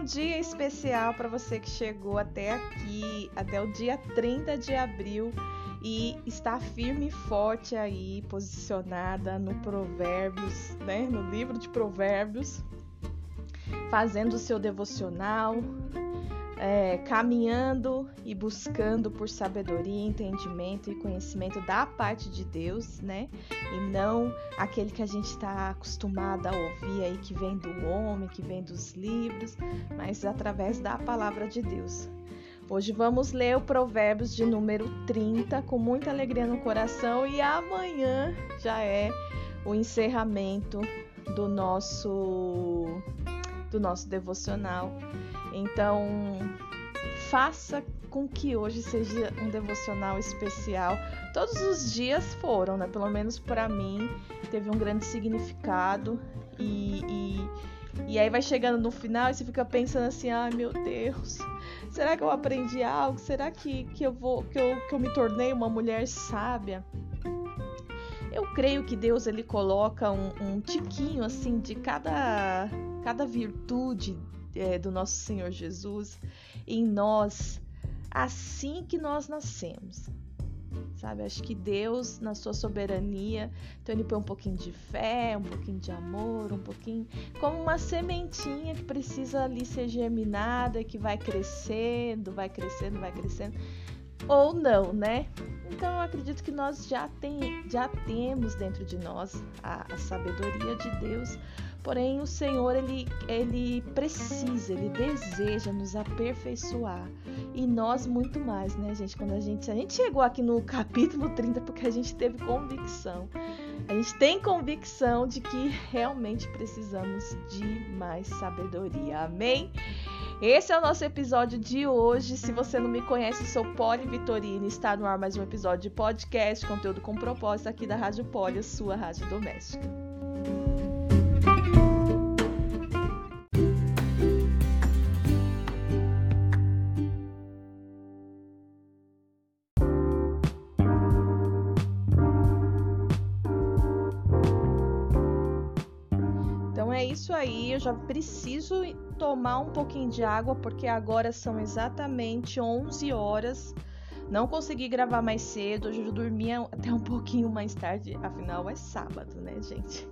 um dia especial para você que chegou até aqui, até o dia 30 de abril e está firme e forte aí, posicionada no Provérbios, né? No livro de Provérbios, fazendo o seu devocional, é, caminhando e buscando por sabedoria, entendimento e conhecimento da parte de Deus, né? E não aquele que a gente está acostumado a ouvir aí que vem do homem, que vem dos livros, mas através da palavra de Deus. Hoje vamos ler o Provérbios de número 30 com muita alegria no coração e amanhã já é o encerramento do nosso do nosso devocional. Então, faça com que hoje seja um devocional especial. Todos os dias foram, né? Pelo menos para mim, teve um grande significado. E, e, e, aí vai chegando no final e você fica pensando assim: ai meu Deus, será que eu aprendi algo? Será que, que, eu, vou, que, eu, que eu me tornei uma mulher sábia? Eu creio que Deus ele coloca um, um tiquinho assim de cada, cada virtude é, do nosso Senhor Jesus em nós assim que nós nascemos. Sabe, acho que Deus, na sua soberania, então ele põe um pouquinho de fé, um pouquinho de amor, um pouquinho, como uma sementinha que precisa ali ser germinada, que vai crescendo, vai crescendo, vai crescendo, ou não, né? Então eu acredito que nós já, tem, já temos dentro de nós a, a sabedoria de Deus Porém, o Senhor ele, ele precisa, ele deseja nos aperfeiçoar. E nós muito mais, né, gente? Quando a gente a gente chegou aqui no capítulo 30 porque a gente teve convicção. A gente tem convicção de que realmente precisamos de mais sabedoria. Amém? Esse é o nosso episódio de hoje. Se você não me conhece, sou Poli Vitorino. Está no ar mais um episódio de podcast, conteúdo com propósito aqui da Rádio Poli, a sua rádio doméstica. Já preciso tomar um pouquinho de água porque agora são exatamente 11 horas. Não consegui gravar mais cedo, hoje eu dormia até um pouquinho mais tarde, afinal é sábado, né, gente?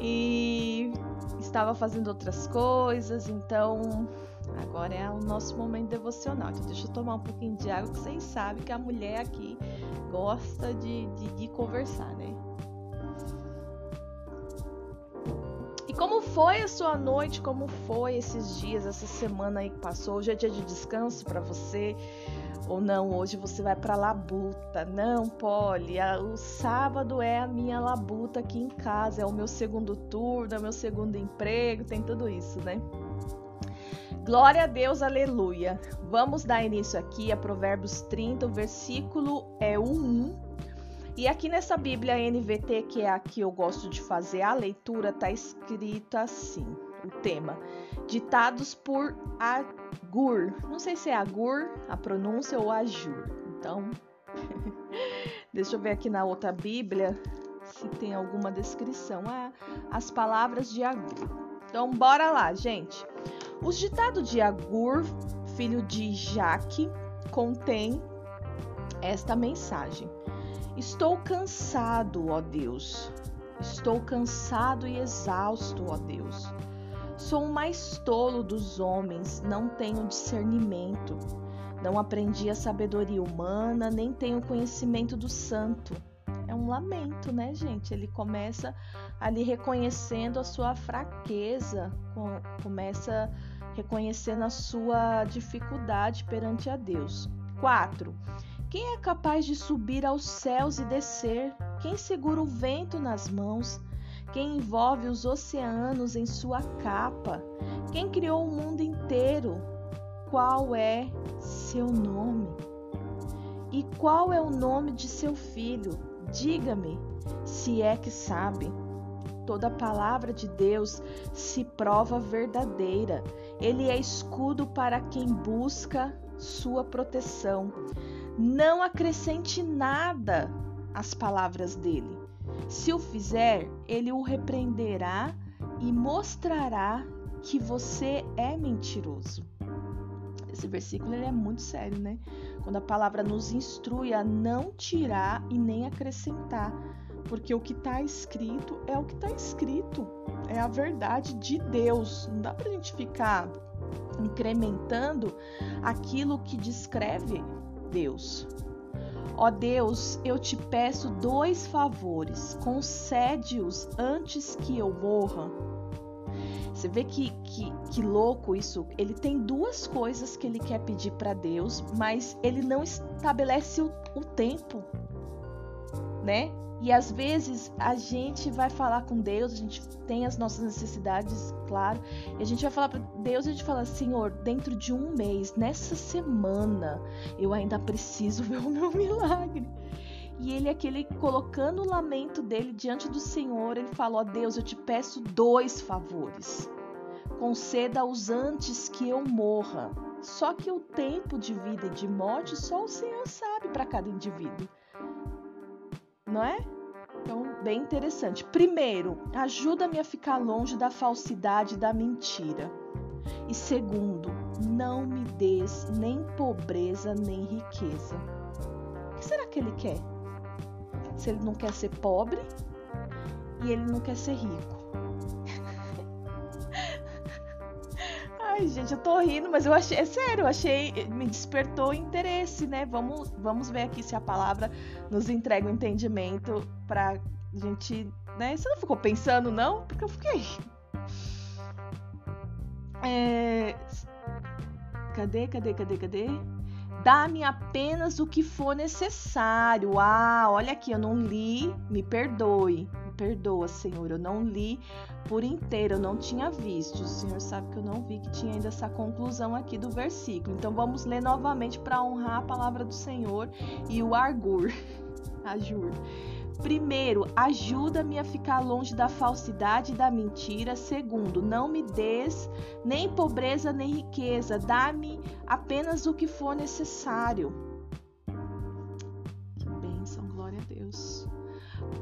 E estava fazendo outras coisas, então agora é o nosso momento devocional. Então deixa eu tomar um pouquinho de água, que vocês sabem que a mulher aqui gosta de, de, de conversar, né? Como foi a sua noite? Como foi esses dias, essa semana aí que passou? Hoje é dia de descanso para você? Ou não, hoje você vai para labuta. Não, Polly, o sábado é a minha labuta aqui em casa, é o meu segundo turno, é o meu segundo emprego, tem tudo isso, né? Glória a Deus, aleluia. Vamos dar início aqui a Provérbios 30, o versículo é o 1 e aqui nessa Bíblia NVT, que é a que eu gosto de fazer a leitura, tá escrito assim: o tema: Ditados por Agur. Não sei se é Agur a pronúncia ou Ajur. Então, deixa eu ver aqui na outra Bíblia se tem alguma descrição. Ah, as palavras de Agur. Então, bora lá, gente. Os ditados de Agur, filho de Jaque, contém esta mensagem. Estou cansado, ó Deus. Estou cansado e exausto, ó Deus. Sou o mais tolo dos homens, não tenho discernimento. Não aprendi a sabedoria humana, nem tenho conhecimento do santo. É um lamento, né, gente? Ele começa ali reconhecendo a sua fraqueza, começa reconhecendo a sua dificuldade perante a Deus. 4. Quem é capaz de subir aos céus e descer? Quem segura o vento nas mãos? Quem envolve os oceanos em sua capa? Quem criou o mundo inteiro? Qual é seu nome? E qual é o nome de seu filho? Diga-me, se é que sabe. Toda palavra de Deus se prova verdadeira. Ele é escudo para quem busca sua proteção. Não acrescente nada às palavras dele. Se o fizer, ele o repreenderá e mostrará que você é mentiroso. Esse versículo ele é muito sério, né? Quando a palavra nos instrui a não tirar e nem acrescentar, porque o que está escrito é o que está escrito, é a verdade de Deus. Não dá para a gente ficar incrementando aquilo que descreve Deus. Ó Deus, eu te peço dois favores, concede-os antes que eu morra. Você vê que, que, que louco isso. Ele tem duas coisas que ele quer pedir para Deus, mas ele não estabelece o, o tempo, né? E às vezes a gente vai falar com Deus, a gente tem as nossas necessidades, claro, e a gente vai falar para Deus e a gente fala: Senhor, dentro de um mês, nessa semana, eu ainda preciso ver o meu milagre. E ele, aquele colocando o lamento dele diante do Senhor, ele falou: Ó Deus, eu te peço dois favores. Conceda-os antes que eu morra. Só que o tempo de vida e de morte só o Senhor sabe para cada indivíduo não é? Então, bem interessante. Primeiro, ajuda-me a ficar longe da falsidade e da mentira. E segundo, não me des nem pobreza nem riqueza. O que será que ele quer? Se ele não quer ser pobre e ele não quer ser rico. Ai, gente, eu tô rindo, mas eu achei, é sério, eu achei, me despertou interesse, né? Vamos, vamos ver aqui se a palavra nos entrega o um entendimento pra gente, né? Você não ficou pensando, não? Porque eu fiquei. É... Cadê, cadê, cadê, cadê? Dá-me apenas o que for necessário. Ah, olha aqui, eu não li, me perdoe perdoa, Senhor. Eu não li por inteiro, eu não tinha visto. O Senhor sabe que eu não vi que tinha ainda essa conclusão aqui do versículo. Então vamos ler novamente para honrar a palavra do Senhor e o argur. Ajur. Primeiro, ajuda-me a ficar longe da falsidade e da mentira. Segundo, não me des nem pobreza nem riqueza. Dá-me apenas o que for necessário.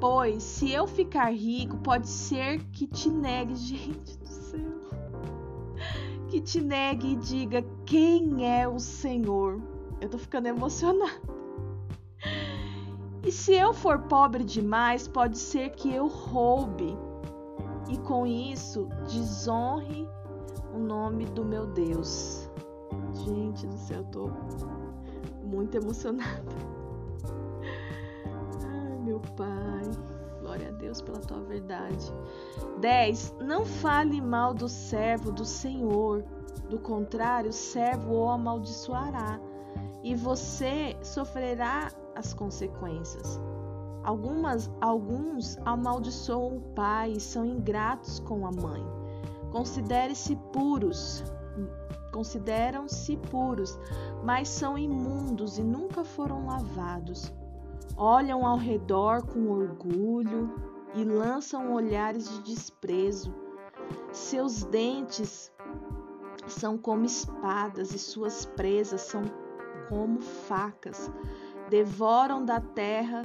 Pois, se eu ficar rico, pode ser que te negue, gente do céu. Que te negue e diga quem é o Senhor. Eu tô ficando emocionada. E se eu for pobre demais, pode ser que eu roube e com isso desonre o nome do meu Deus. Gente do céu, eu tô muito emocionada meu Pai. Glória a Deus pela tua verdade. 10. Não fale mal do servo do Senhor. Do contrário, o servo o amaldiçoará e você sofrerá as consequências. Algumas, alguns amaldiçoam o pai e são ingratos com a mãe. Considere-se puros, consideram-se puros, mas são imundos e nunca foram lavados olham ao redor com orgulho e lançam olhares de desprezo. Seus dentes são como espadas e suas presas são como facas. Devoram da terra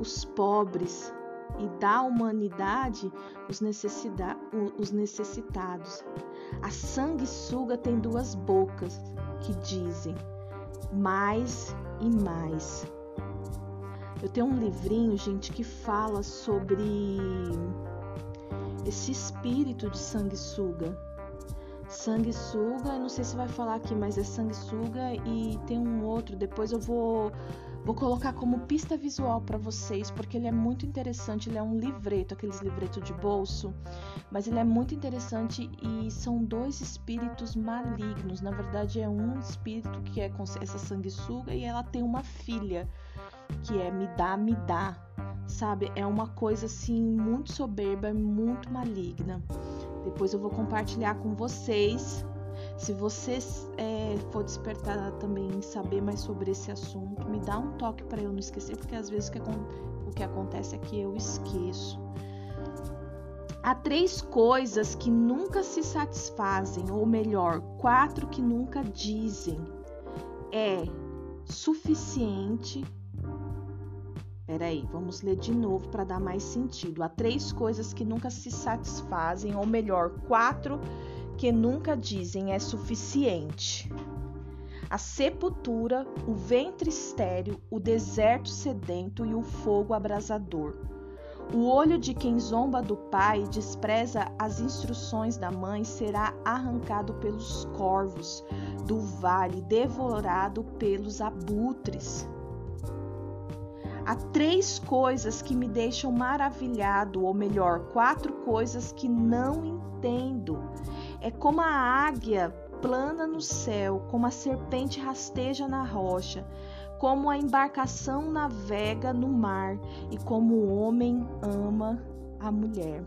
os pobres e da humanidade os, os necessitados. A sanguessuga tem duas bocas que dizem mais e mais. Eu tenho um livrinho, gente, que fala sobre esse espírito de sanguessuga. Sanguessuga, não sei se vai falar aqui, mas é sanguessuga e tem um outro, depois eu vou vou colocar como pista visual para vocês, porque ele é muito interessante, ele é um livreto, aqueles livretos de bolso, mas ele é muito interessante e são dois espíritos malignos. Na verdade, é um espírito que é essa sanguessuga e ela tem uma filha que é me dá, me dá, sabe? É uma coisa assim muito soberba, muito maligna. Depois eu vou compartilhar com vocês. Se você é, for despertar também em saber mais sobre esse assunto, me dá um toque para eu não esquecer, porque às vezes o que, o que acontece é que eu esqueço. Há três coisas que nunca se satisfazem, ou melhor, quatro que nunca dizem. É suficiente, Peraí, vamos ler de novo para dar mais sentido. Há três coisas que nunca se satisfazem, ou melhor, quatro que nunca dizem é suficiente. A sepultura, o ventre estéril, o deserto sedento e o fogo abrasador. O olho de quem zomba do pai e despreza as instruções da mãe será arrancado pelos corvos do vale, devorado pelos abutres. Há três coisas que me deixam maravilhado, ou melhor, quatro coisas que não entendo. É como a águia plana no céu, como a serpente rasteja na rocha, como a embarcação navega no mar e como o homem ama a mulher.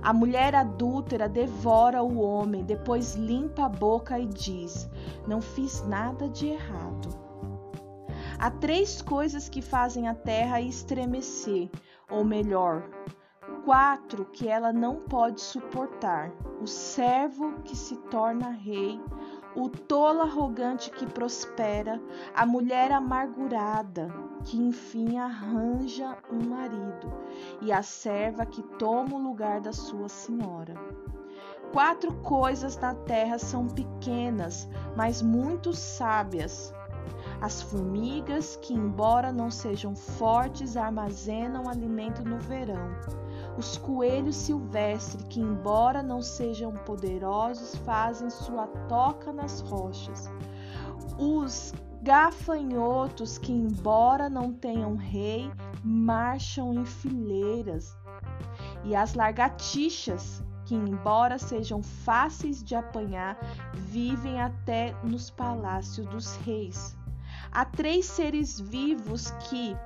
A mulher adúltera devora o homem, depois limpa a boca e diz: Não fiz nada de errado. Há três coisas que fazem a terra estremecer, ou melhor, quatro que ela não pode suportar: o servo que se torna rei, o tolo arrogante que prospera, a mulher amargurada que enfim arranja um marido, e a serva que toma o lugar da sua senhora. Quatro coisas na terra são pequenas, mas muito sábias as formigas, que, embora não sejam fortes, armazenam alimento no verão. Os coelhos silvestres, que, embora não sejam poderosos, fazem sua toca nas rochas. Os gafanhotos, que, embora não tenham rei, marcham em fileiras. E as lagartixas, que, embora sejam fáceis de apanhar, vivem até nos palácios dos reis. Há três seres vivos que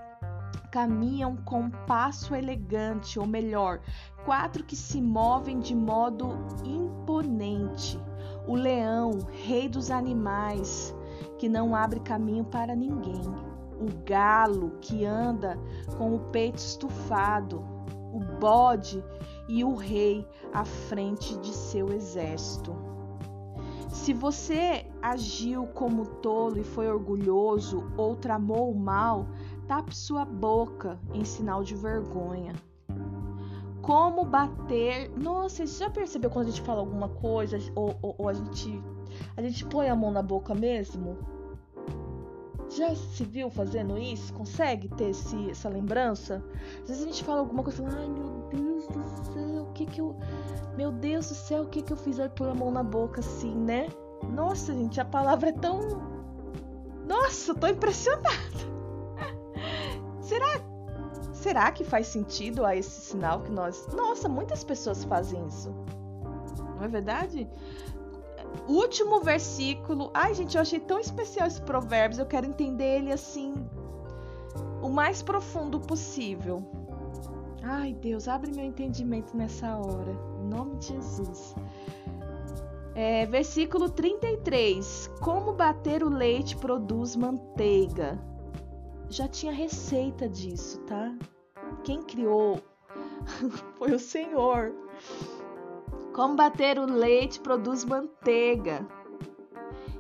caminham com passo elegante, ou melhor, quatro que se movem de modo imponente. O leão, rei dos animais, que não abre caminho para ninguém. O galo, que anda com o peito estufado. O bode e o rei à frente de seu exército. Se você agiu como tolo e foi orgulhoso ou tramou o mal, tape sua boca em sinal de vergonha. Como bater. Nossa, você já percebeu quando a gente fala alguma coisa ou, ou, ou a gente a gente põe a mão na boca mesmo? Já se viu fazendo isso? Consegue ter esse, essa lembrança? Às vezes a gente fala alguma coisa ai meu Deus do céu, o que que eu. Meu Deus do céu, o que que eu fiz aí pôr a mão na boca assim, né? Nossa, gente, a palavra é tão. Nossa, tô impressionada. Será? Será que faz sentido a esse sinal que nós. Nossa, muitas pessoas fazem isso. Não é verdade? Último versículo. Ai, gente, eu achei tão especial esse provérbios. Eu quero entender ele assim. O mais profundo possível. Ai, Deus, abre meu entendimento nessa hora. Em nome de Jesus. É, versículo 33. Como bater o leite produz manteiga. Já tinha receita disso, tá? Quem criou foi o Senhor. Como bater o leite produz manteiga.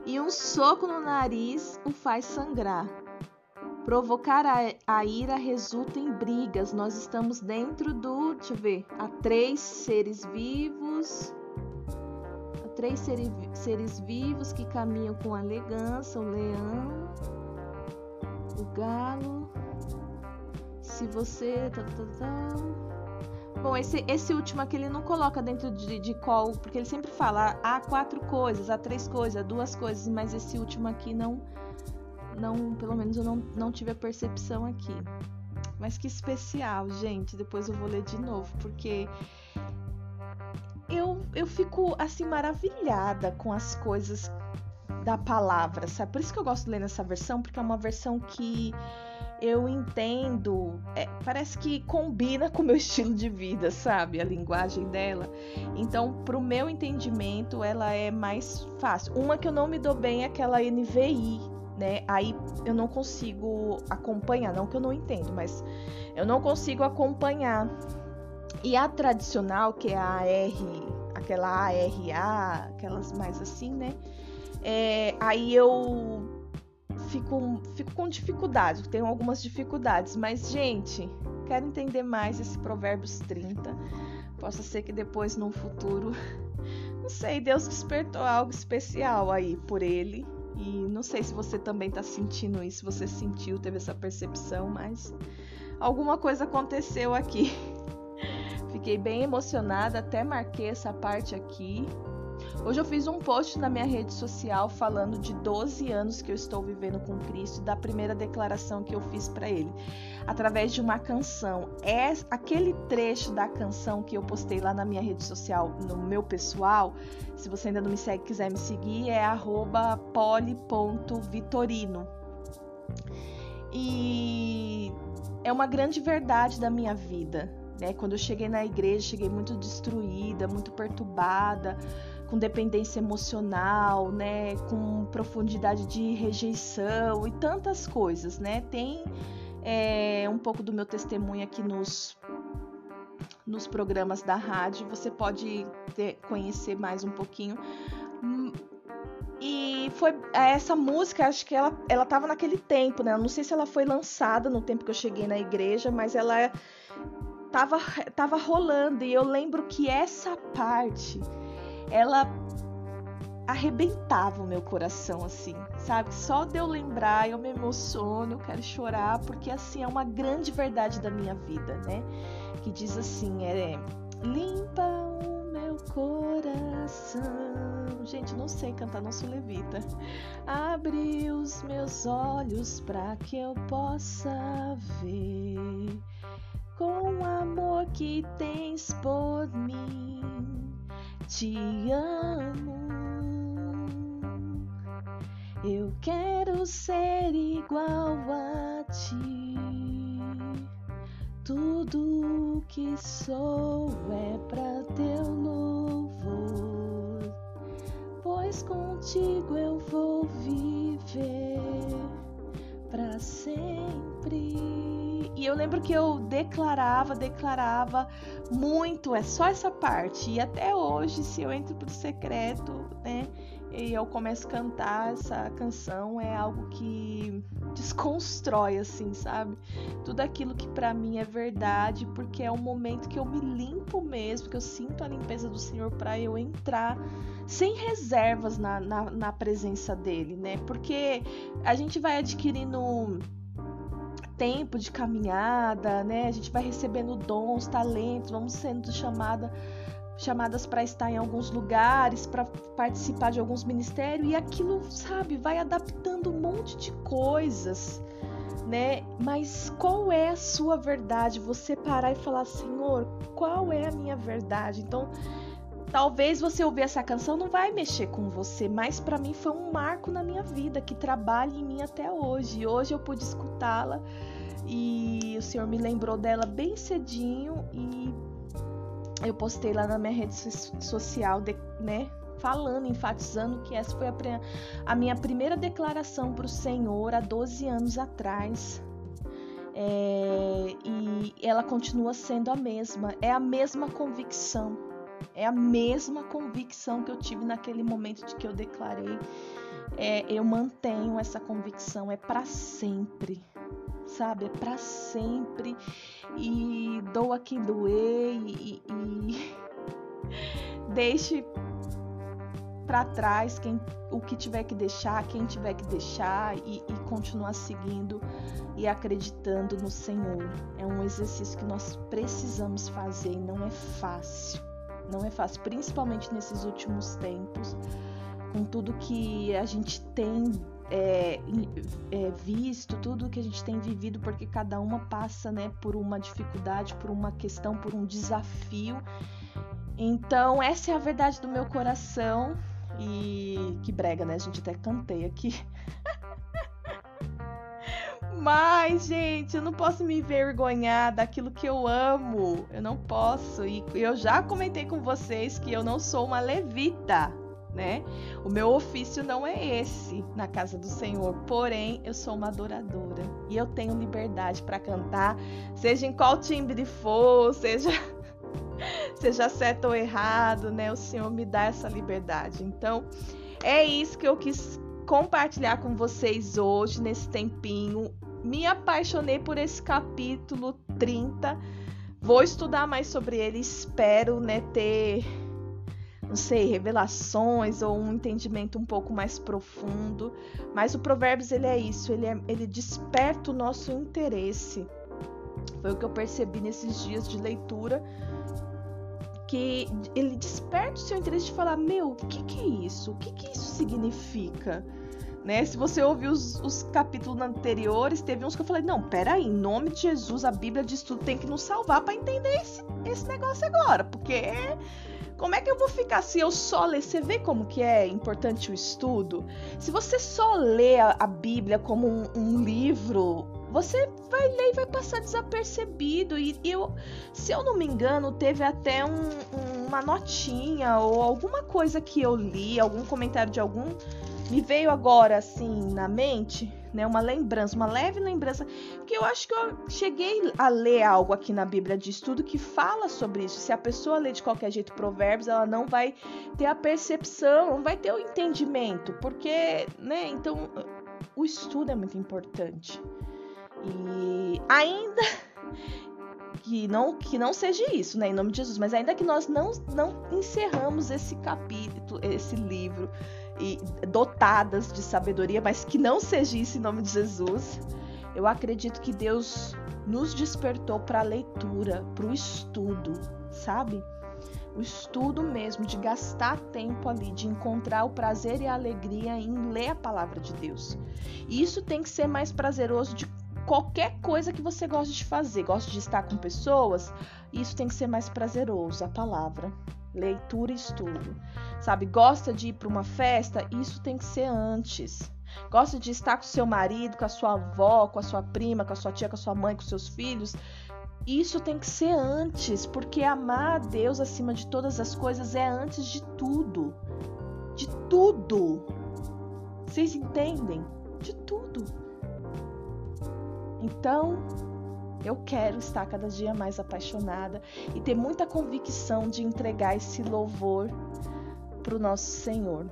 E um soco no nariz o faz sangrar. Provocar a, a, ira resulta em brigas. Nós estamos dentro do. Deixa eu ver. Há três seres vivos três seres, vivos que caminham com elegância: o leão, o galo. Se você. Tá, tá, tá. Bom, esse, esse último aqui ele não coloca dentro de, de qual, porque ele sempre fala há quatro coisas, há três coisas, há duas coisas, mas esse último aqui não, não, pelo menos eu não, não tive a percepção aqui. Mas que especial, gente. Depois eu vou ler de novo, porque eu, eu fico assim maravilhada com as coisas da palavra, sabe? Por isso que eu gosto de ler nessa versão, porque é uma versão que eu entendo, é, parece que combina com o meu estilo de vida, sabe? A linguagem dela. Então, pro meu entendimento, ela é mais fácil. Uma que eu não me dou bem é aquela NVI, né? Aí eu não consigo acompanhar, não que eu não entendo, mas eu não consigo acompanhar e a tradicional, que é a AR, aquela ARA, aquelas mais assim, né? É, aí eu fico, fico com dificuldade, tenho algumas dificuldades, mas, gente, quero entender mais esse Provérbios 30. Possa ser que depois, no futuro, não sei, Deus despertou algo especial aí por ele. E não sei se você também tá sentindo isso, você sentiu, teve essa percepção, mas alguma coisa aconteceu aqui. Fiquei bem emocionada, até marquei essa parte aqui. Hoje eu fiz um post na minha rede social falando de 12 anos que eu estou vivendo com Cristo, da primeira declaração que eu fiz para ele, através de uma canção. É aquele trecho da canção que eu postei lá na minha rede social, no meu pessoal. Se você ainda não me segue, quiser me seguir, é @poli.vitorino. E é uma grande verdade da minha vida. Né? Quando eu cheguei na igreja, cheguei muito destruída, muito perturbada com dependência emocional, né, com profundidade de rejeição e tantas coisas, né? Tem é, um pouco do meu testemunho aqui nos nos programas da rádio, você pode ter, conhecer mais um pouquinho. E foi essa música, acho que ela ela tava naquele tempo, né? Eu não sei se ela foi lançada no tempo que eu cheguei na igreja, mas ela tava tava rolando e eu lembro que essa parte ela arrebentava o meu coração, assim, sabe? Só de eu lembrar, eu me emociono, eu quero chorar, porque assim é uma grande verdade da minha vida, né? Que diz assim: é limpa o meu coração. Gente, não sei cantar, não sou levita. Abre os meus olhos para que eu possa ver com o amor que tens por mim te amo. Eu quero ser igual a ti. Tudo que sou é para teu louvor, pois contigo eu vou viver para sempre. E eu lembro que eu declarava, declarava muito, é só essa parte. E até hoje, se eu entro pro secreto, né, e eu começo a cantar essa canção, é algo que desconstrói, assim, sabe? Tudo aquilo que para mim é verdade, porque é um momento que eu me limpo mesmo, que eu sinto a limpeza do Senhor para eu entrar sem reservas na, na, na presença dele, né? Porque a gente vai adquirindo tempo de caminhada, né? A gente vai recebendo dons, talentos, vamos sendo chamada, chamadas para estar em alguns lugares, para participar de alguns ministérios e aquilo, sabe, vai adaptando um monte de coisas, né? Mas qual é a sua verdade? Você parar e falar, Senhor, qual é a minha verdade? Então, Talvez você ouvir essa canção não vai mexer com você, mas para mim foi um marco na minha vida que trabalha em mim até hoje. Hoje eu pude escutá-la e o Senhor me lembrou dela bem cedinho e eu postei lá na minha rede social, né, falando, enfatizando que essa foi a, a minha primeira declaração para o Senhor há 12 anos atrás. É, e ela continua sendo a mesma, é a mesma convicção é a mesma convicção que eu tive naquele momento de que eu declarei. É, eu mantenho essa convicção, é para sempre, sabe? É para sempre. E doa quem doer e, e deixe para trás quem, o que tiver que deixar, quem tiver que deixar e, e continuar seguindo e acreditando no Senhor. É um exercício que nós precisamos fazer e não é fácil. Não é fácil, principalmente nesses últimos tempos, com tudo que a gente tem é, é, visto, tudo que a gente tem vivido, porque cada uma passa né, por uma dificuldade, por uma questão, por um desafio. Então, essa é a verdade do meu coração. E que brega, né? A gente até cantei aqui. Mas, gente, eu não posso me envergonhar daquilo que eu amo. Eu não posso. E eu já comentei com vocês que eu não sou uma levita, né? O meu ofício não é esse na casa do Senhor. Porém, eu sou uma adoradora. E eu tenho liberdade para cantar, seja em qual timbre for, seja. seja certo ou errado, né? O Senhor me dá essa liberdade. Então, é isso que eu quis compartilhar com vocês hoje, nesse tempinho me apaixonei por esse capítulo 30. Vou estudar mais sobre ele, espero, né, ter não sei, revelações ou um entendimento um pouco mais profundo. Mas o Provérbios ele é isso, ele, é, ele desperta o nosso interesse. Foi o que eu percebi nesses dias de leitura, que ele desperta o seu interesse de falar, meu, o que, que é isso? O que, que isso significa? Né? Se você ouvir os, os, capítulos anteriores, teve uns que eu falei: não, peraí, em nome de Jesus, a Bíblia diz tudo, tem que nos salvar para entender esse, esse negócio agora, porque como é que eu vou ficar se eu só ler? Você vê como que é importante o estudo? Se você só lê a, a Bíblia como um, um, livro, você vai ler e vai passar desapercebido. E, e eu, se eu não me engano, teve até um, uma notinha ou alguma coisa que eu li, algum comentário de algum me veio agora assim na mente, né, uma lembrança, uma leve lembrança, que eu acho que eu cheguei a ler algo aqui na Bíblia de estudo que fala sobre isso. Se a pessoa lê de qualquer jeito provérbios, ela não vai ter a percepção, não vai ter o entendimento, porque, né, então o estudo é muito importante. E ainda que não que não seja isso, né, em nome de Jesus, mas ainda que nós não não encerramos esse capítulo, esse livro e dotadas de sabedoria, mas que não seja isso em nome de Jesus. Eu acredito que Deus nos despertou para a leitura, para o estudo, sabe? O estudo mesmo, de gastar tempo ali, de encontrar o prazer e a alegria em ler a palavra de Deus. E isso tem que ser mais prazeroso de qualquer coisa que você goste de fazer. Gosta de estar com pessoas? Isso tem que ser mais prazeroso, a palavra. Leitura e estudo sabe? Gosta de ir para uma festa, isso tem que ser antes. Gosta de estar com seu marido, com a sua avó, com a sua prima, com a sua tia, com a sua mãe, com seus filhos. Isso tem que ser antes, porque amar a Deus acima de todas as coisas é antes de tudo. De tudo. Vocês entendem? De tudo. Então, eu quero estar cada dia mais apaixonada e ter muita convicção de entregar esse louvor para o nosso Senhor,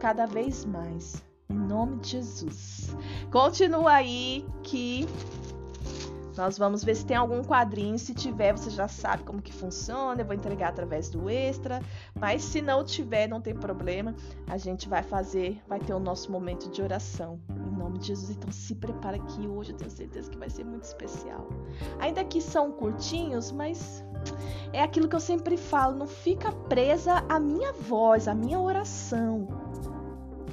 cada vez mais. Em nome de Jesus. Continua aí que nós vamos ver se tem algum quadrinho. Se tiver, você já sabe como que funciona. Eu vou entregar através do extra. Mas se não tiver, não tem problema. A gente vai fazer, vai ter o nosso momento de oração. Em nome de Jesus. Então se prepara que hoje eu tenho certeza que vai ser muito especial. Ainda que são curtinhos, mas é aquilo que eu sempre falo, não fica presa à minha voz, à minha oração,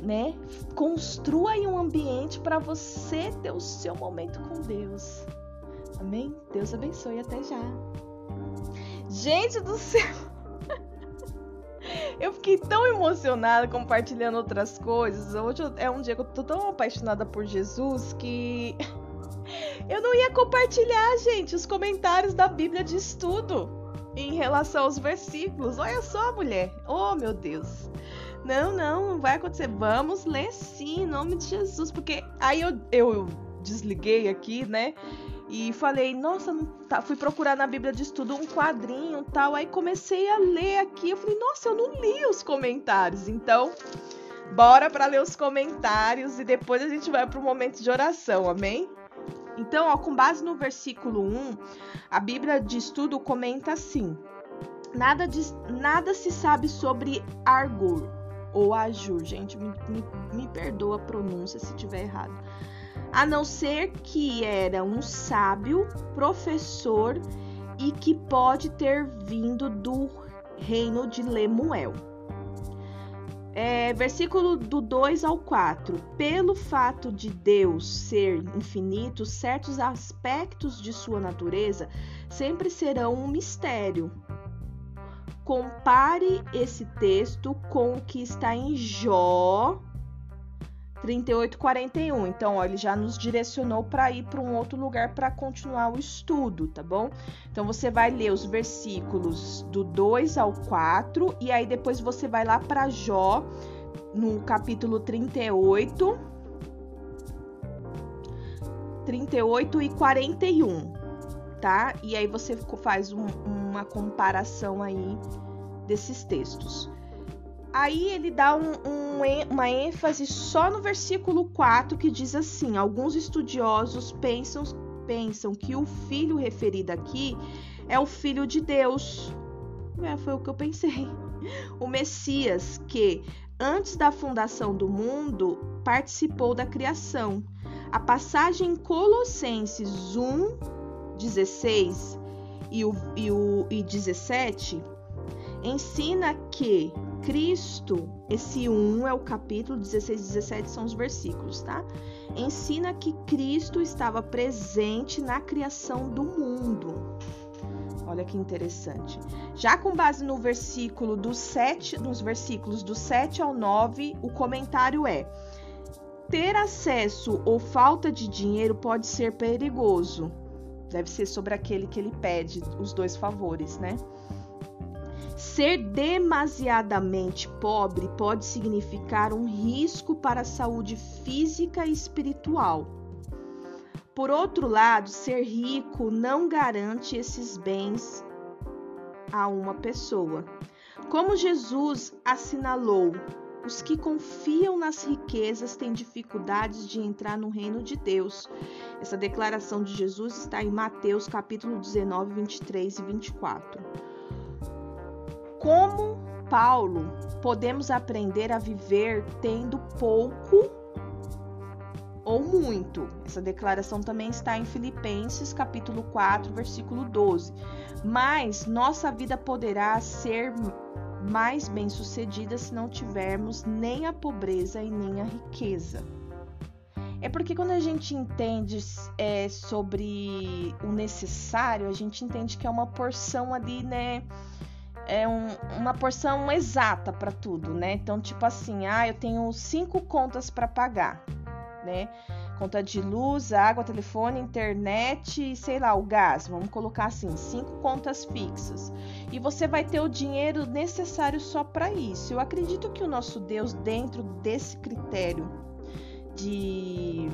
né? Construa aí um ambiente para você ter o seu momento com Deus. Amém? Deus abençoe até já. Gente do céu! Eu fiquei tão emocionada compartilhando outras coisas. Hoje é um dia que eu tô tão apaixonada por Jesus que eu não ia compartilhar, gente, os comentários da Bíblia de estudo em relação aos versículos. Olha só, mulher. Oh, meu Deus. Não, não, não vai acontecer. Vamos ler sim, em nome de Jesus. Porque aí eu, eu desliguei aqui, né? E falei, nossa, tá, fui procurar na Bíblia de estudo um quadrinho tal. Aí comecei a ler aqui. Eu falei, nossa, eu não li os comentários. Então, bora para ler os comentários e depois a gente vai para o momento de oração, amém? Então, ó, com base no versículo 1, a Bíblia de Estudo comenta assim: Nada, de, nada se sabe sobre Argur ou Ajur, gente, me, me, me perdoa a pronúncia se estiver errado. A não ser que era um sábio, professor e que pode ter vindo do reino de Lemuel. É, versículo do 2 ao 4. Pelo fato de Deus ser infinito, certos aspectos de sua natureza sempre serão um mistério. Compare esse texto com o que está em Jó 38, 41. Então, ó, ele já nos direcionou para ir para um outro lugar para continuar o estudo, tá bom? Então, você vai ler os versículos do 2 ao 4 e aí depois você vai lá para Jó, no capítulo 38, 38 e 41, tá? E aí você faz um, uma comparação aí desses textos. Aí ele dá um, um, uma ênfase só no versículo 4 que diz assim: alguns estudiosos pensam, pensam que o filho referido aqui é o filho de Deus, É, foi o que eu pensei. O Messias que, antes da fundação do mundo, participou da criação. A passagem em Colossenses 1, 16 e, o, e, o, e 17 ensina que Cristo, esse 1 é o capítulo 16 e 17 são os versículos, tá? Ensina que Cristo estava presente na criação do mundo. Olha que interessante. Já com base no versículo do 7, nos versículos do 7 ao 9, o comentário é: ter acesso ou falta de dinheiro pode ser perigoso. Deve ser sobre aquele que ele pede os dois favores, né? Ser demasiadamente pobre pode significar um risco para a saúde física e espiritual. Por outro lado, ser rico não garante esses bens a uma pessoa. Como Jesus assinalou, os que confiam nas riquezas têm dificuldades de entrar no reino de Deus. Essa declaração de Jesus está em Mateus capítulo 19, 23 e 24. Como Paulo, podemos aprender a viver tendo pouco ou muito. Essa declaração também está em Filipenses, capítulo 4, versículo 12. Mas nossa vida poderá ser mais bem-sucedida se não tivermos nem a pobreza e nem a riqueza. É porque quando a gente entende é, sobre o necessário, a gente entende que é uma porção ali, né? É um, uma porção exata para tudo, né? Então, tipo assim, ah, eu tenho cinco contas para pagar né? Conta de luz, água, telefone, internet, sei lá, o gás. Vamos colocar assim, cinco contas fixas. E você vai ter o dinheiro necessário só para isso. Eu acredito que o nosso Deus, dentro desse critério de,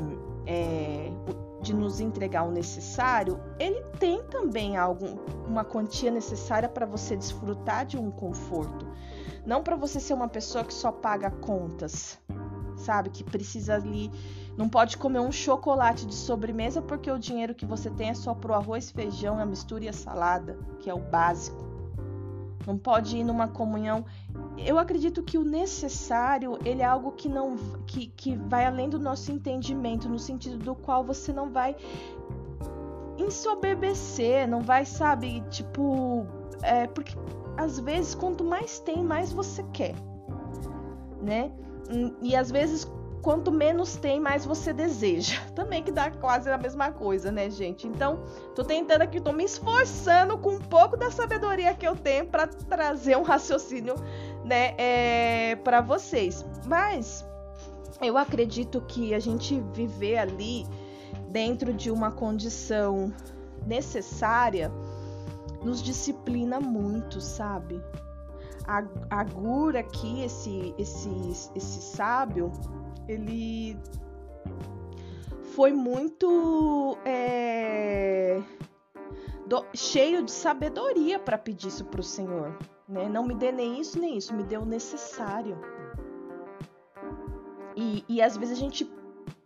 é, de nos entregar o necessário, ele tem também algum, uma quantia necessária para você desfrutar de um conforto. Não para você ser uma pessoa que só paga contas, sabe? Que precisa ali. Não pode comer um chocolate de sobremesa porque o dinheiro que você tem é só pro arroz, feijão, a mistura e a salada, que é o básico. Não pode ir numa comunhão. Eu acredito que o necessário, ele é algo que não que, que vai além do nosso entendimento, no sentido do qual você não vai ensoberbecer, não vai, sabe, tipo, é, porque às vezes quanto mais tem, mais você quer, né? E às vezes, quanto menos tem, mais você deseja. Também que dá quase a mesma coisa, né, gente? Então, tô tentando aqui, tô me esforçando com um pouco da sabedoria que eu tenho para trazer um raciocínio, né, é, para vocês. Mas eu acredito que a gente viver ali dentro de uma condição necessária nos disciplina muito, sabe? Agur aqui, esse, esse, esse sábio, ele foi muito é, do, cheio de sabedoria para pedir isso para o Senhor. Né? Não me dê nem isso nem isso, me dê o necessário. E, e às vezes a gente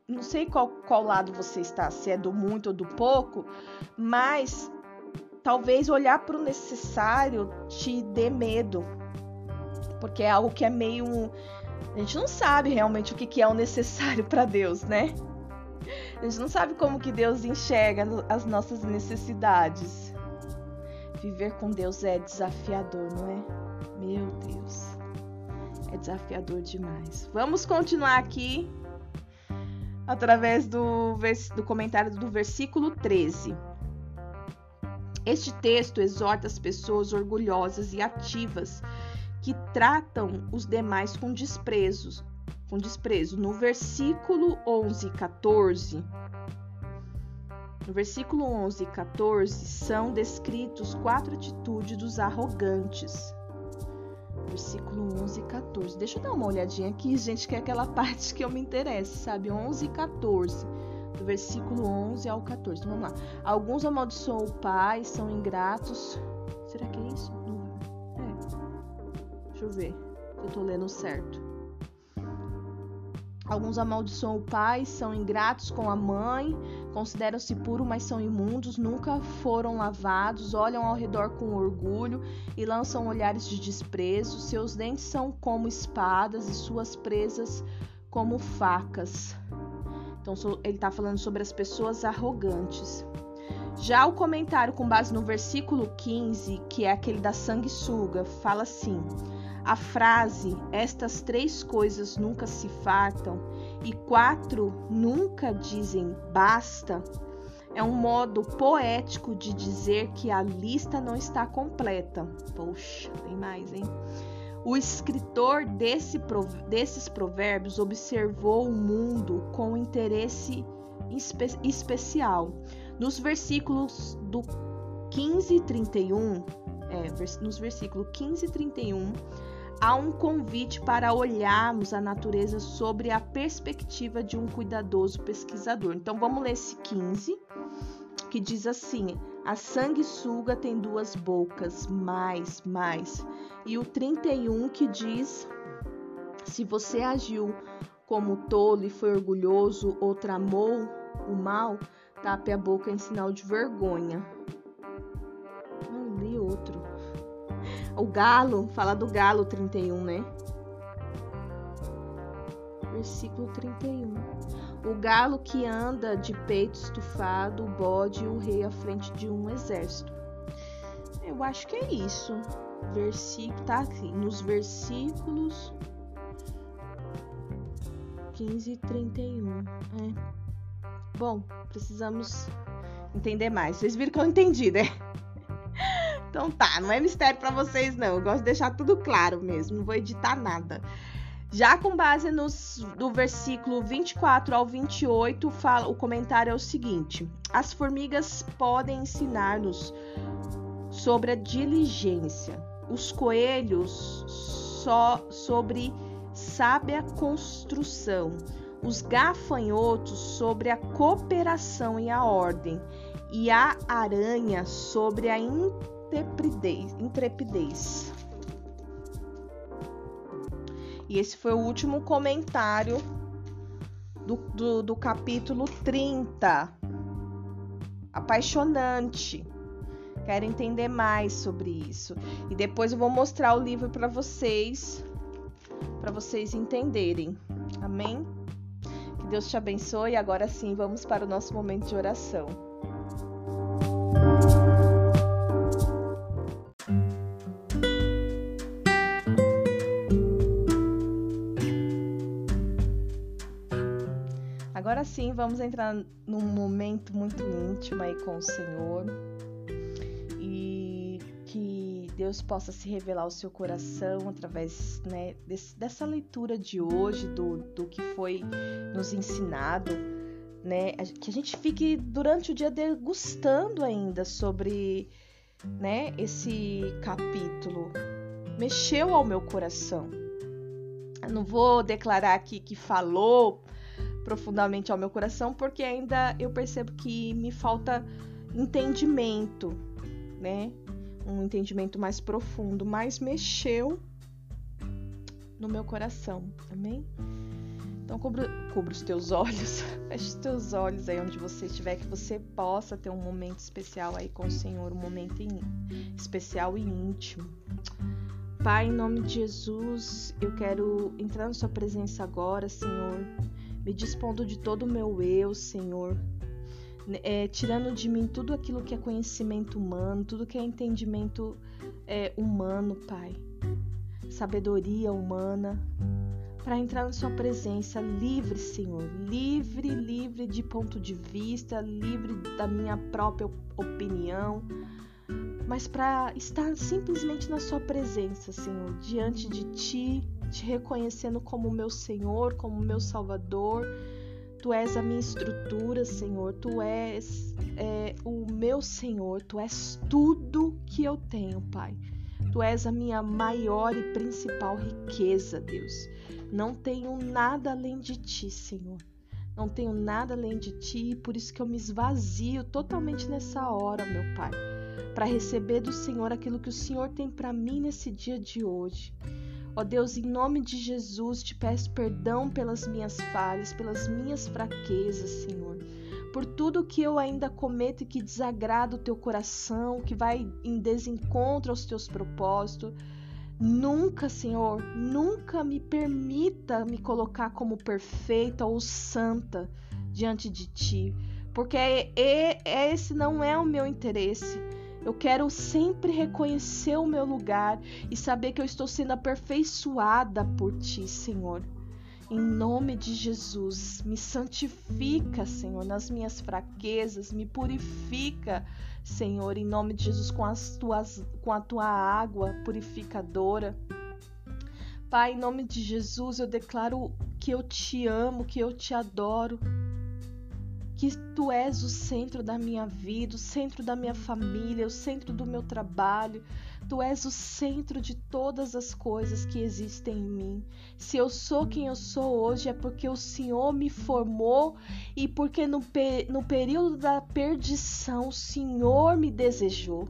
não sei qual, qual lado você está, se é do muito ou do pouco, mas talvez olhar para o necessário te dê medo, porque é algo que é meio. A gente não sabe realmente o que é o necessário para Deus, né? A gente não sabe como que Deus enxerga as nossas necessidades. Viver com Deus é desafiador, não é? Meu Deus. É desafiador demais. Vamos continuar aqui através do, do comentário do versículo 13. Este texto exorta as pessoas orgulhosas e ativas que tratam os demais com desprezo, com desprezo. No versículo 11 e 14, no versículo 11 e 14 são descritos quatro atitudes dos arrogantes. Versículo 11 e 14. Deixa eu dar uma olhadinha aqui, gente, que é aquela parte que eu me interessa, sabe? 11 e 14. Do versículo 11 ao 14. Então, vamos lá. Alguns amaldiçoam o pai, são ingratos. Será que é isso? Deixa eu ver se eu tô lendo certo. Alguns amaldiçoam o pai, são ingratos com a mãe, consideram-se puros, mas são imundos, nunca foram lavados, olham ao redor com orgulho e lançam olhares de desprezo. Seus dentes são como espadas e suas presas como facas. Então, ele está falando sobre as pessoas arrogantes. Já o comentário com base no versículo 15, que é aquele da sanguessuga, fala assim: a frase estas três coisas nunca se fartam e quatro nunca dizem basta é um modo poético de dizer que a lista não está completa. Poxa, tem mais, hein? O escritor desse, desses provérbios observou o mundo com interesse espe especial. Nos versículos do 15 e 31, é, nos versículos 15 e 31, há um convite para olharmos a natureza sobre a perspectiva de um cuidadoso pesquisador. Então vamos ler esse 15, que diz assim: a sanguessuga tem duas bocas, mais, mais. E o 31 que diz: se você agiu como tolo e foi orgulhoso ou tramou o mal, tape a boca em sinal de vergonha. O galo, fala do galo 31, né? Versículo 31. O galo que anda de peito estufado, o bode e o rei à frente de um exército. Eu acho que é isso. Versículo tá aqui nos versículos 15 e 31. É. Bom, precisamos entender mais. Vocês viram que eu entendi, né? Então tá, não é mistério para vocês não. Eu gosto de deixar tudo claro mesmo, não vou editar nada. Já com base nos, do versículo 24 ao 28, fala, o comentário é o seguinte: As formigas podem ensinar-nos sobre a diligência, os coelhos só sobre sábia construção, os gafanhotos sobre a cooperação e a ordem, e a aranha sobre a intrepidez. intrepidez. E esse foi o último comentário do, do, do capítulo 30. Apaixonante. Quero entender mais sobre isso. E depois eu vou mostrar o livro para vocês, para vocês entenderem. Amém? Que Deus te abençoe. Agora sim, vamos para o nosso momento de oração. Agora sim, vamos entrar num momento muito íntimo aí com o Senhor e que Deus possa se revelar ao seu coração através né, desse, dessa leitura de hoje, do, do que foi nos ensinado, né? Que a gente fique durante o dia degustando ainda sobre né, esse capítulo. Mexeu ao meu coração. Eu não vou declarar aqui que falou profundamente ao meu coração, porque ainda eu percebo que me falta entendimento, né? Um entendimento mais profundo, mas mexeu no meu coração, amém? Então cubra, cubra os teus olhos, feche os teus olhos aí onde você estiver, que você possa ter um momento especial aí com o Senhor, um momento especial e íntimo. Pai, em nome de Jesus, eu quero entrar na Sua presença agora, Senhor me dispondo de todo o meu eu, Senhor, é, tirando de mim tudo aquilo que é conhecimento humano, tudo que é entendimento é, humano, Pai, sabedoria humana, para entrar na Sua presença livre, Senhor, livre, livre de ponto de vista, livre da minha própria opinião, mas para estar simplesmente na Sua presença, Senhor, diante de Ti te reconhecendo como meu Senhor, como meu Salvador. Tu és a minha estrutura, Senhor. Tu és é, o meu Senhor. Tu és tudo que eu tenho, Pai. Tu és a minha maior e principal riqueza, Deus. Não tenho nada além de ti, Senhor. Não tenho nada além de ti, por isso que eu me esvazio totalmente nessa hora, meu Pai, para receber do Senhor aquilo que o Senhor tem para mim nesse dia de hoje. Ó Deus, em nome de Jesus, te peço perdão pelas minhas falhas, pelas minhas fraquezas, Senhor. Por tudo que eu ainda cometo e que desagrada o teu coração, que vai em desencontro aos teus propósitos. Nunca, Senhor, nunca me permita me colocar como perfeita ou santa diante de ti, porque esse não é o meu interesse. Eu quero sempre reconhecer o meu lugar e saber que eu estou sendo aperfeiçoada por ti, Senhor. Em nome de Jesus, me santifica, Senhor, nas minhas fraquezas, me purifica, Senhor, em nome de Jesus, com, as tuas, com a tua água purificadora. Pai, em nome de Jesus, eu declaro que eu te amo, que eu te adoro que tu és o centro da minha vida, o centro da minha família, o centro do meu trabalho. Tu és o centro de todas as coisas que existem em mim. Se eu sou quem eu sou hoje é porque o Senhor me formou e porque no, no período da perdição o Senhor me desejou.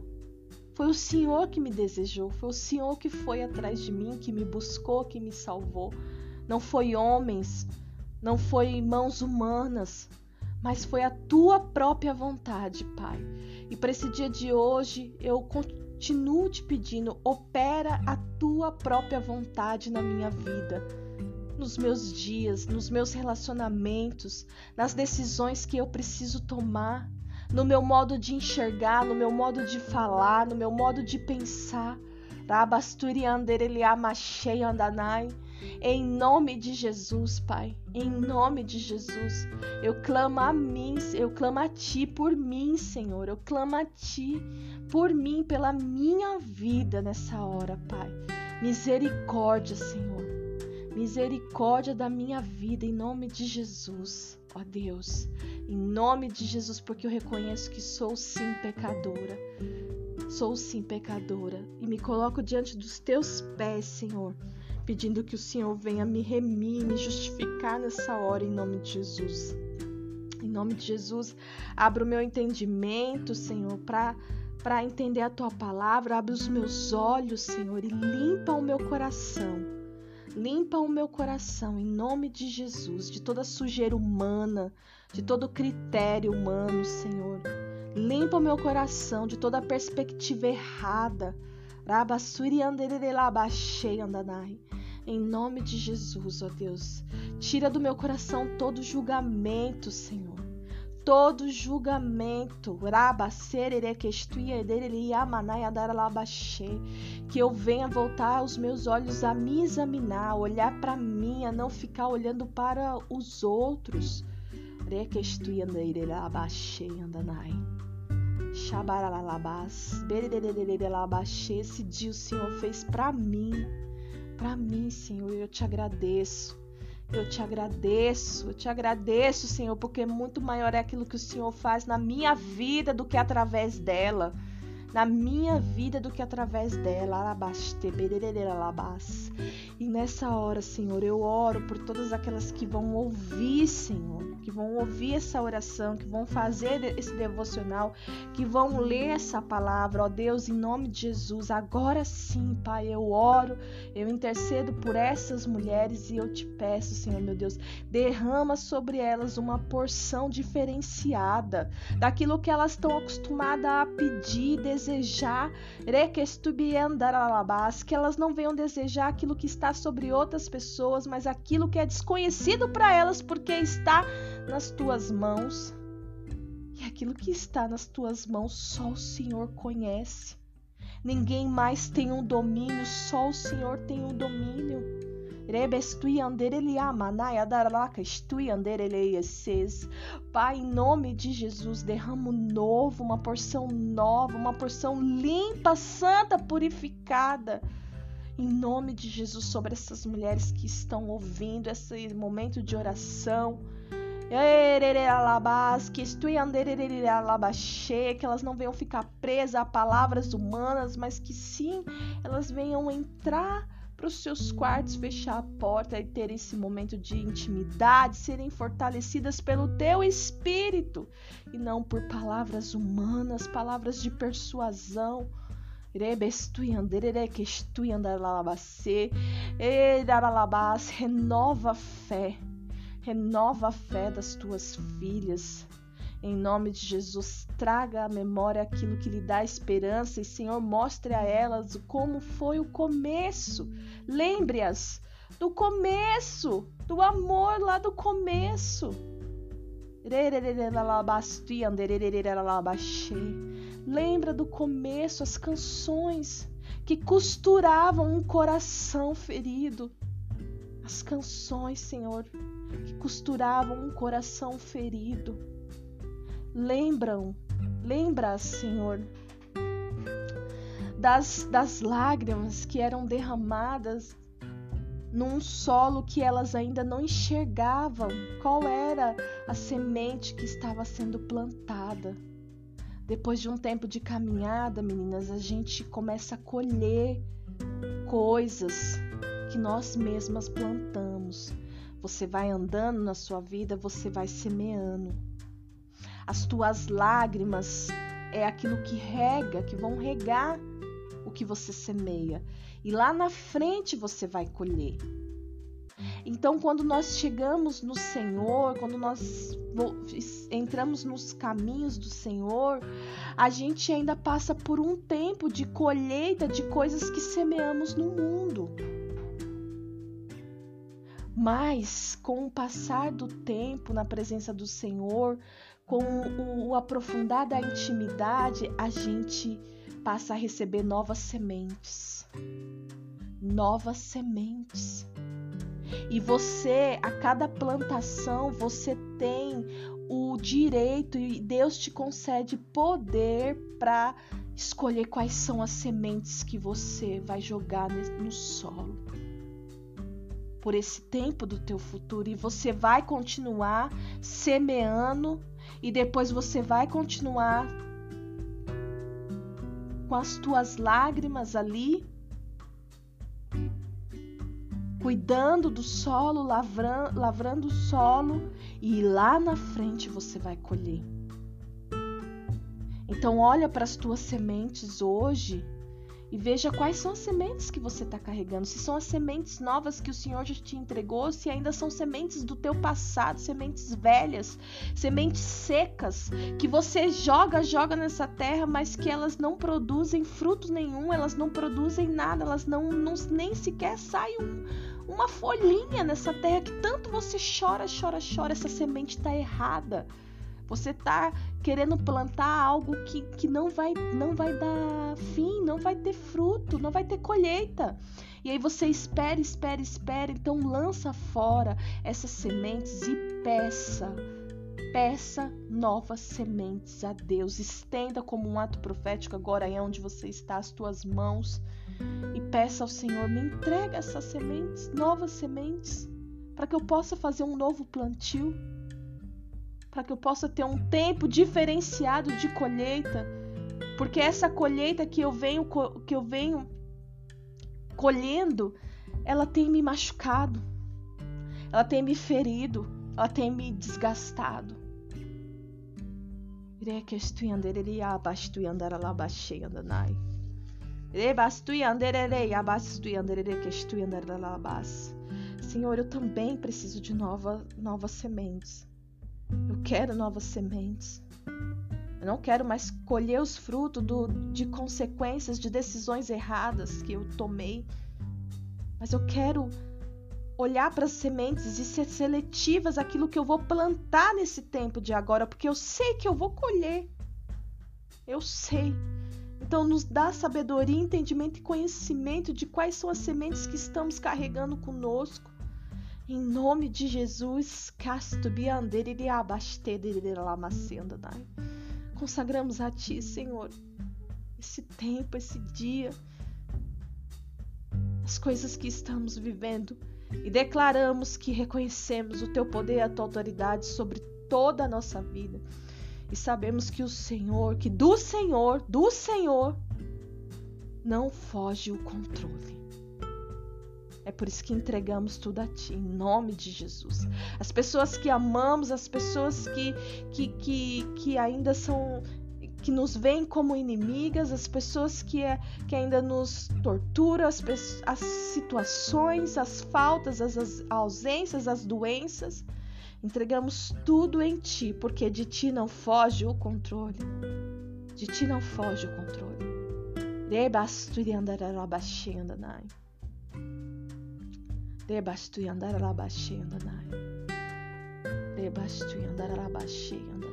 Foi o Senhor que me desejou, foi o Senhor que foi atrás de mim, que me buscou, que me salvou. Não foi homens, não foi mãos humanas, mas foi a tua própria vontade, Pai. E para esse dia de hoje, eu continuo te pedindo, opera a tua própria vontade na minha vida, nos meus dias, nos meus relacionamentos, nas decisões que eu preciso tomar, no meu modo de enxergar, no meu modo de falar, no meu modo de pensar. Rabasturi andereliá machei andanai. Em nome de Jesus, Pai, em nome de Jesus, eu clamo a mim, eu clamo a Ti por mim, Senhor, eu clamo a Ti por mim, pela minha vida nessa hora, Pai. Misericórdia, Senhor, misericórdia da minha vida, em nome de Jesus, ó Deus, em nome de Jesus, porque eu reconheço que sou sim pecadora. Sou sim pecadora. E me coloco diante dos teus pés, Senhor pedindo que o Senhor venha me remir, me justificar nessa hora, em nome de Jesus. Em nome de Jesus, abra o meu entendimento, Senhor, para para entender a tua palavra, abre os meus olhos, Senhor, e limpa o meu coração. Limpa o meu coração em nome de Jesus, de toda sujeira humana, de todo critério humano, Senhor. Limpa o meu coração de toda perspectiva errada. Labachei andanai. Em nome de Jesus, ó Deus, tira do meu coração todo julgamento, Senhor. Todo julgamento, que eu venha voltar os meus olhos a me examinar, olhar para mim, a não ficar olhando para os outros. Esse dia o Senhor fez para mim para mim, Senhor. Eu te agradeço. Eu te agradeço, eu te agradeço, Senhor, porque muito maior é aquilo que o Senhor faz na minha vida do que através dela. Na minha vida do que através dela. E nessa hora, Senhor, eu oro por todas aquelas que vão ouvir, Senhor que vão ouvir essa oração, que vão fazer esse devocional, que vão ler essa palavra, ó Deus, em nome de Jesus. Agora sim, Pai, eu oro, eu intercedo por essas mulheres e eu te peço, Senhor meu Deus, derrama sobre elas uma porção diferenciada daquilo que elas estão acostumadas a pedir, desejar, que elas não venham desejar aquilo que está sobre outras pessoas, mas aquilo que é desconhecido para elas porque está nas tuas mãos. E aquilo que está nas tuas mãos só o Senhor conhece. Ninguém mais tem um domínio, só o Senhor tem um domínio. Pai, em nome de Jesus, derrama um novo, uma porção nova, uma porção limpa, santa, purificada. Em nome de Jesus, sobre essas mulheres que estão ouvindo esse momento de oração que elas não venham ficar presas a palavras humanas, mas que sim, elas venham entrar para os seus quartos, fechar a porta e ter esse momento de intimidade, serem fortalecidas pelo teu espírito e não por palavras humanas, palavras de persuasão. Renova a fé. Renova a fé das tuas filhas. Em nome de Jesus, traga à memória aquilo que lhe dá esperança e, Senhor, mostre a elas como foi o começo. Lembre-as do começo, do amor lá do começo. Lembra do começo, as canções que costuravam um coração ferido. As canções, Senhor, que costuravam um coração ferido. Lembram, lembra, Senhor, das, das lágrimas que eram derramadas num solo que elas ainda não enxergavam qual era a semente que estava sendo plantada. Depois de um tempo de caminhada, meninas, a gente começa a colher coisas que nós mesmas plantamos. Você vai andando na sua vida, você vai semeando. As tuas lágrimas é aquilo que rega, que vão regar o que você semeia e lá na frente você vai colher. Então, quando nós chegamos no Senhor, quando nós entramos nos caminhos do Senhor, a gente ainda passa por um tempo de colheita de coisas que semeamos no mundo. Mas, com o passar do tempo na presença do Senhor, com o, o aprofundar da intimidade, a gente passa a receber novas sementes. Novas sementes. E você, a cada plantação, você tem o direito e Deus te concede poder para escolher quais são as sementes que você vai jogar no solo. Por esse tempo do teu futuro e você vai continuar semeando e depois você vai continuar com as tuas lágrimas ali, cuidando do solo, lavrando, lavrando o solo, e lá na frente você vai colher. Então olha para as tuas sementes hoje e veja quais são as sementes que você está carregando. Se são as sementes novas que o Senhor já te entregou, se ainda são sementes do teu passado, sementes velhas, sementes secas que você joga, joga nessa terra, mas que elas não produzem fruto nenhum, elas não produzem nada, elas não, não nem sequer saem um, uma folhinha nessa terra que tanto você chora, chora, chora. Essa semente está errada. Você está querendo plantar algo que, que não, vai, não vai dar fim, não vai ter fruto, não vai ter colheita. E aí você espera, espera, espera, então lança fora essas sementes e peça. Peça novas sementes a Deus. Estenda como um ato profético agora é onde você está as tuas mãos e peça ao Senhor, me entrega essas sementes, novas sementes, para que eu possa fazer um novo plantio para que eu possa ter um tempo diferenciado de colheita, porque essa colheita que eu venho que eu venho colhendo, ela tem me machucado, ela tem me ferido, ela tem me desgastado. Senhor, eu também preciso de nova, novas sementes. Eu quero novas sementes. Eu não quero mais colher os frutos do, de consequências de decisões erradas que eu tomei. Mas eu quero olhar para as sementes e ser seletivas aquilo que eu vou plantar nesse tempo de agora, porque eu sei que eu vou colher. Eu sei. Então, nos dá sabedoria, entendimento e conhecimento de quais são as sementes que estamos carregando conosco em nome de Jesus, consagramos a Ti, Senhor, esse tempo, esse dia, as coisas que estamos vivendo e declaramos que reconhecemos o Teu poder e a Tua autoridade sobre toda a nossa vida e sabemos que o Senhor, que do Senhor, do Senhor, não foge o controle. É por isso que entregamos tudo a Ti, em nome de Jesus. As pessoas que amamos, as pessoas que, que, que, que ainda são que nos veem como inimigas, as pessoas que, é, que ainda nos torturam, as, as situações, as faltas, as, as ausências, as doenças. Entregamos tudo em Ti, porque de Ti não foge o controle. De Ti não foge o controle. Rebasturi andararabaxi andanai. Andararabaxi andanai.